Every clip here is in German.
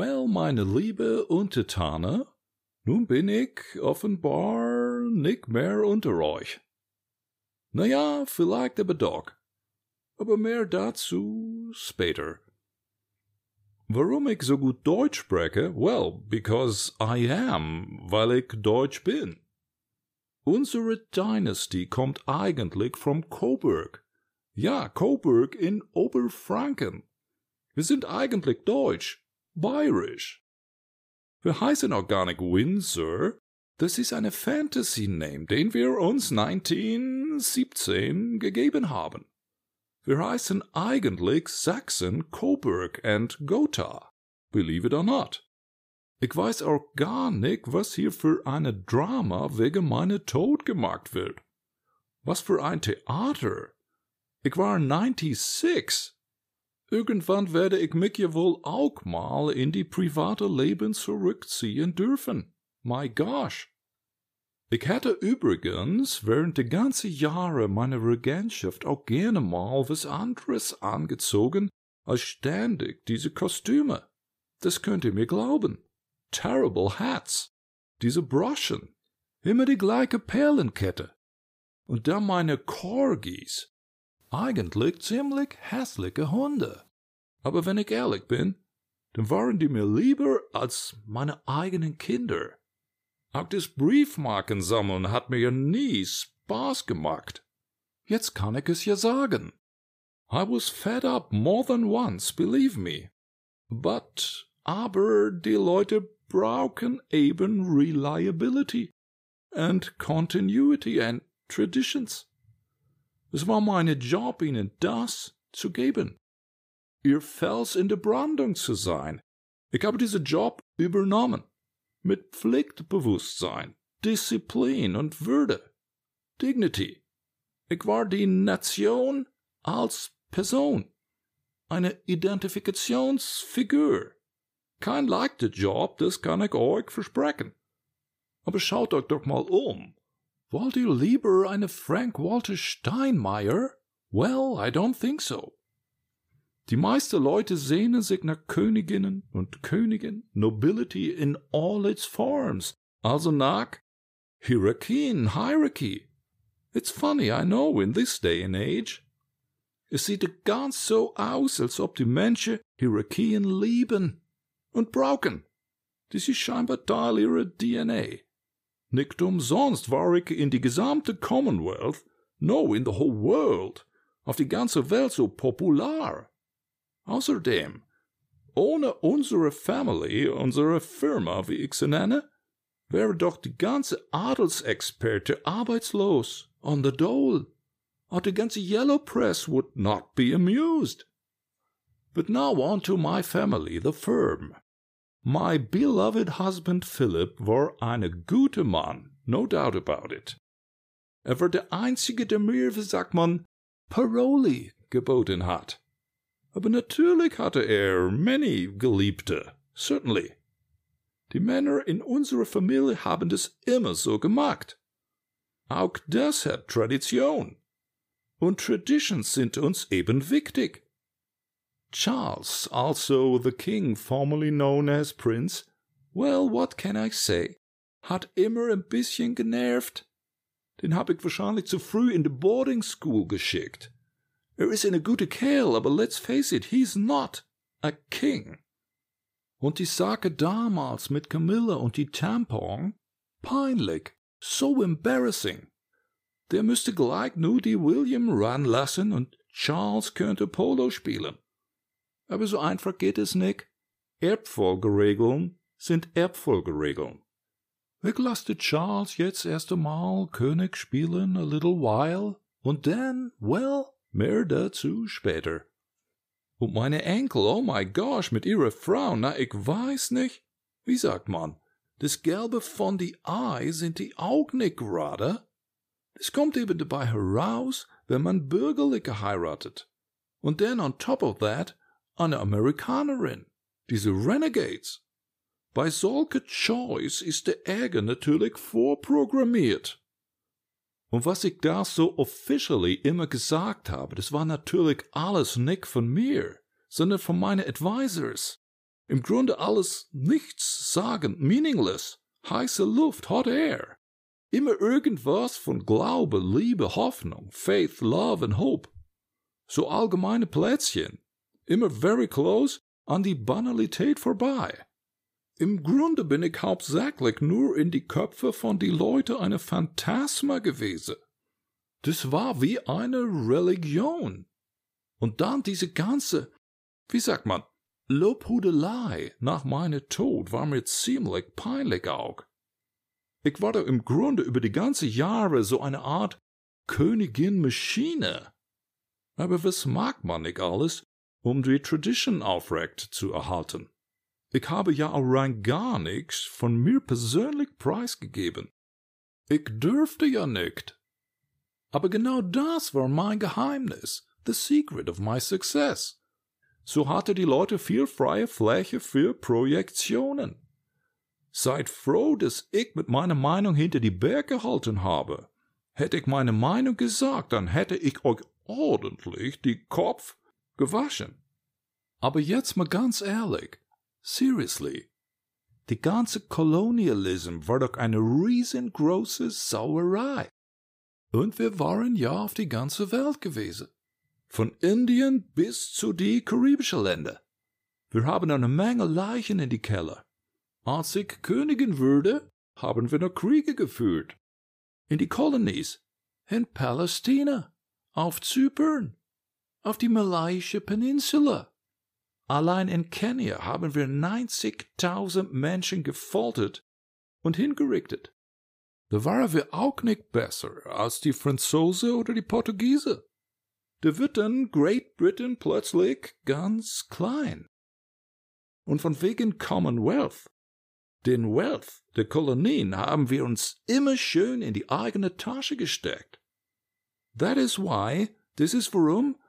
Well, meine liebe Untertane, nun bin ich offenbar nicht mehr unter euch. Na ja, vielleicht aber doch. Aber mehr dazu später. Warum ich so gut Deutsch spreche? Well, because I am, weil ich Deutsch bin. Unsere Dynasty kommt eigentlich vom Coburg. Ja, Coburg in Oberfranken. Wir sind eigentlich deutsch, bayerisch. Wir heißen nicht Windsor. Das ist eine Fantasy-Name, den wir uns 1917 gegeben haben. Wir heißen eigentlich Saxon, Coburg and Gotha. Believe it or not. Ich weiß auch gar nicht, was hier für eine Drama wegen meiner Tod gemacht wird. Was für ein Theater. Ich war 96. Irgendwann werde ich mich ja wohl auch mal in die private Leben zurückziehen dürfen. My gosh. Ich hätte übrigens während der ganzen Jahre meiner Regentschaft auch gerne mal was anderes angezogen als ständig diese Kostüme. Das könnt ihr mir glauben. Terrible Hats, diese Broschen, immer die gleiche Perlenkette. Und dann meine Corgis, eigentlich ziemlich hässliche Hunde. Aber wenn ich ehrlich bin, dann waren die mir lieber als meine eigenen Kinder. Auch das Briefmarken sammeln hat mir ja nie Spaß gemacht. Jetzt kann ich es ja sagen. I was fed up more than once, believe me. But, aber die Leute brauchen eben Reliability and Continuity and Traditions. Es war meine Job, ihnen das zu geben. Ihr Fels in der Brandung zu sein. Ich habe diesen Job übernommen. Mit Pflichtbewusstsein, Disziplin und Würde. Dignity. Ich war die Nation als Person. Eine Identifikationsfigur. Kein leichter Job, das kann ich euch versprechen. Aber schaut euch doch mal um. Wollt ihr lieber eine Frank Walter Steinmeier? Well, I don't think so. Die meisten Leute sehnen sich nach Königinnen und Königen, Nobility in all its forms, also nach Hierarchien, Hierarchy. It's funny, I know, in this day and age. Es sieht ganz so aus, als ob die Menschen Hierarchien lieben und brauchen. Das ist scheinbar Teil ihrer DNA. Nicht umsonst war ich in die gesamte Commonwealth, no, in the whole world, auf die ganze Welt so popular. Außerdem, ohne unsere Family, unsere Firma, wie ich sie nenne, wäre doch die ganze Adelsexperte arbeitslos, on the dole. Auch die ganze Yellow Press would not be amused. But now on to my family, the firm. My beloved husband Philip war ein guter Mann, no doubt about it. Er war der einzige, der mir, wie sagt man, Paroli geboten hat. Aber natürlich hatte er many Geliebte, certainly. Die Männer in unserer Familie haben das immer so gemacht. Auch das hat Tradition. Und Traditions sind uns eben wichtig. Charles, also the king formerly known as Prince, well, what can I say, hat immer ein bisschen genervt. Den hab ich wahrscheinlich zu früh in die Boarding School geschickt. Er ist eine gute Kerl, aber let's face it, he's not a king. Und die Sache damals mit Camilla und die Tampon, peinlich, so embarrassing. Der müsste gleich nur die William ranlassen und Charles könnte Polo spielen. Aber so einfach geht es nicht. Erbfolgeregeln sind Erbfolgeregeln. Ich lasse Charles jetzt erst einmal König spielen a little while und dann, well, mehr dazu später. Und meine Enkel, oh my gosh, mit ihrer Frau, na, ich weiß nicht. Wie sagt man? Das Gelbe von die Ei sind die auch nicht gerade. Das kommt eben dabei heraus, wenn man bürgerlich geheiratet. Und dann on top of that eine Amerikanerin, diese Renegades. Bei solcher Choice ist der Ärger natürlich vorprogrammiert. Und was ich da so officially immer gesagt habe, das war natürlich alles nicht von mir, sondern von meinen Advisors. Im Grunde alles nichts sagen, meaningless, heiße Luft, hot air. Immer irgendwas von Glaube, Liebe, Hoffnung, Faith, Love and Hope. So allgemeine Plätzchen. Immer very close an die Banalität vorbei. Im Grunde bin ich hauptsächlich nur in die Köpfe von die Leute eine Phantasma gewesen. Das war wie eine Religion. Und dann diese ganze, wie sagt man, Lobhudelei nach meinem Tod war mir ziemlich peinlich auch. Ich war da im Grunde über die ganze Jahre so eine Art Königin Maschine. Aber was mag man nicht alles, um die Tradition aufrecht zu erhalten? Ich habe ja auch rein gar nichts von mir persönlich preisgegeben. Ich dürfte ja nicht. Aber genau das war mein Geheimnis, the secret of my success. So hatte die Leute viel freie Fläche für Projektionen. Seid froh, dass ich mit meiner Meinung hinter die Berg gehalten habe. Hätte ich meine Meinung gesagt, dann hätte ich euch ordentlich die Kopf gewaschen. Aber jetzt mal ganz ehrlich, seriously, die ganze Colonialism war doch eine riesengroße Sauerei. Und wir waren ja auf die ganze Welt gewesen. Von Indien bis zu die karibischen Länder. Wir haben eine Menge Leichen in die Keller. Als ich Königin würde, haben wir noch Kriege geführt. In die Kolonies, in Palästina, auf Zypern, auf die Malayische Peninsula. Allein in Kenia haben wir 90.000 Menschen gefoltert und hingerichtet. Da waren wir auch nicht besser als die Franzose oder die Portugiese. Da wird dann Great Britain plötzlich ganz klein. Und von wegen Commonwealth. Den Wealth der Kolonien haben wir uns immer schön in die eigene Tasche gesteckt. That is why, this is warum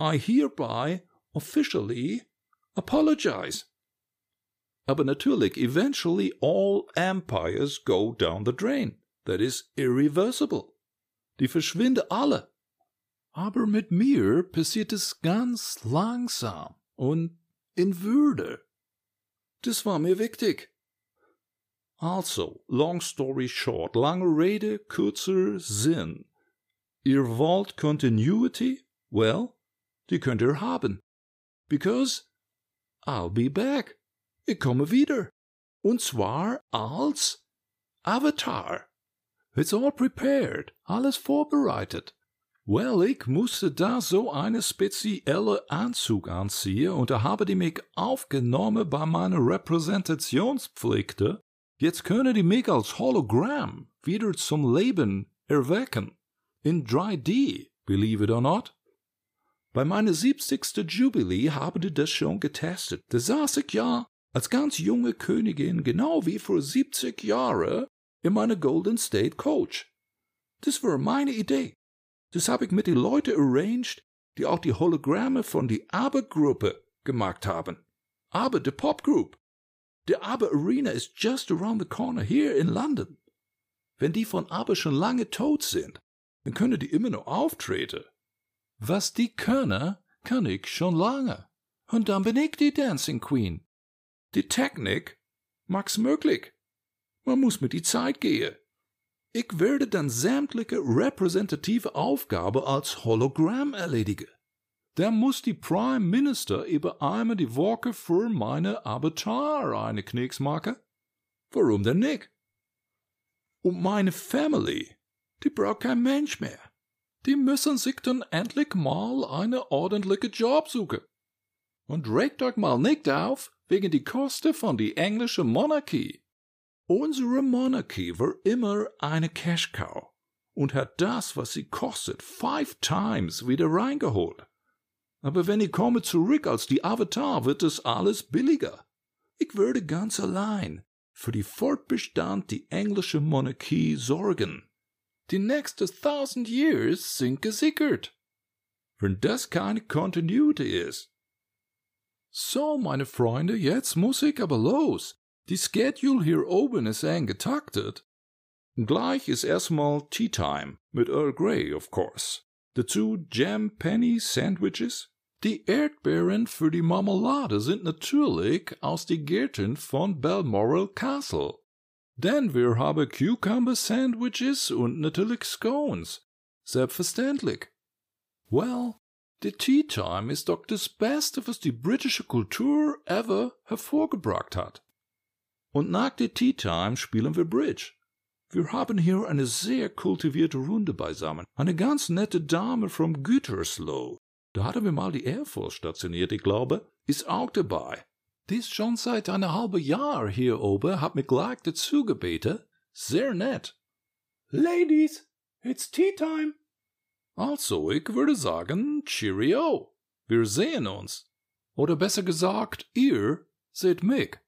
I hereby officially apologize. Aber natürlich, eventually all empires go down the drain. That is irreversible. Die verschwinden alle. Aber mit mir passiert es ganz langsam und in Würde. Das war mir wichtig. Also, long story short, lange Rede, kurzer Sinn. Ihr wollt Continuity? Well, die könnt ihr haben. Because I'll be back. Ich komme wieder. Und zwar als Avatar. It's all prepared, alles vorbereitet. Well, ich musste da so eine spezielle Anzug anziehen und da habe die mich aufgenommen bei meiner Repräsentationspflichte. Jetzt können die mich als Hologramm wieder zum Leben erwecken. In 3D, believe it or not. Bei meiner 70. Jubilee haben die das schon getestet. Da saß ich ja als ganz junge Königin genau wie vor 70 Jahren in meiner Golden State Coach. Das war meine Idee. Das habe ich mit den Leuten arranged, die auch die Hologramme von die ABBA-Gruppe gemacht haben. ABBA, the Pop Group. Die ABBA Arena is just around the corner here in London. Wenn die von ABBA schon lange tot sind, dann können die immer noch auftreten. Was die können, kann ich schon lange. Und dann bin ich die Dancing Queen. Die Technik mag's möglich. Man muss mit die Zeit gehen. Ich werde dann sämtliche repräsentative Aufgabe als Hologramm erledigen. Der muss die Prime Minister über einmal die Woche für meine Avatar eine Knicks machen. Warum denn nicht? Und meine Family, die braucht kein Mensch mehr. Die müssen sich dann endlich mal eine ordentliche Job suchen. Und regt euch mal nicht auf wegen die Kosten von die englische Monarchie. Unsere Monarchie war immer eine Cash Cow und hat das, was sie kostet, five times wieder reingeholt. Aber wenn ich komme zurück als die Avatar, wird es alles billiger. Ich würde ganz allein für die Fortbestand die englische Monarchie sorgen. Die nächsten thousand years sind gesichert. Wenn das keine Continuity ist. So, meine Freunde, jetzt muss ich aber los. Die Schedule hier oben ist eng getaktet. Gleich ist erstmal Tea Time mit Earl Grey, of course. Dazu Jam Penny Sandwiches, Die Erdbeeren für die Marmelade sind natürlich aus die Gärten von Balmoral Castle. Denn wir haben Cucumber Sandwiches und natürlich Scones. Selbstverständlich. Well, die Tea Time ist doch das Beste, was die britische Kultur ever hervorgebracht hat. Und nach der Tea Time spielen wir Bridge. Wir haben hier eine sehr kultivierte Runde beisammen. Eine ganz nette Dame vom Gütersloh. Da hatten wir mal die Air Force stationiert, ich glaube, ist auch dabei. Die ist schon seit einem halben Jahr hier oben, hat mich gleich dazu gebeten. Sehr nett. Ladies, it's tea time. Also, ich würde sagen, Cheerio. Wir sehen uns. Oder besser gesagt, ihr seht mich.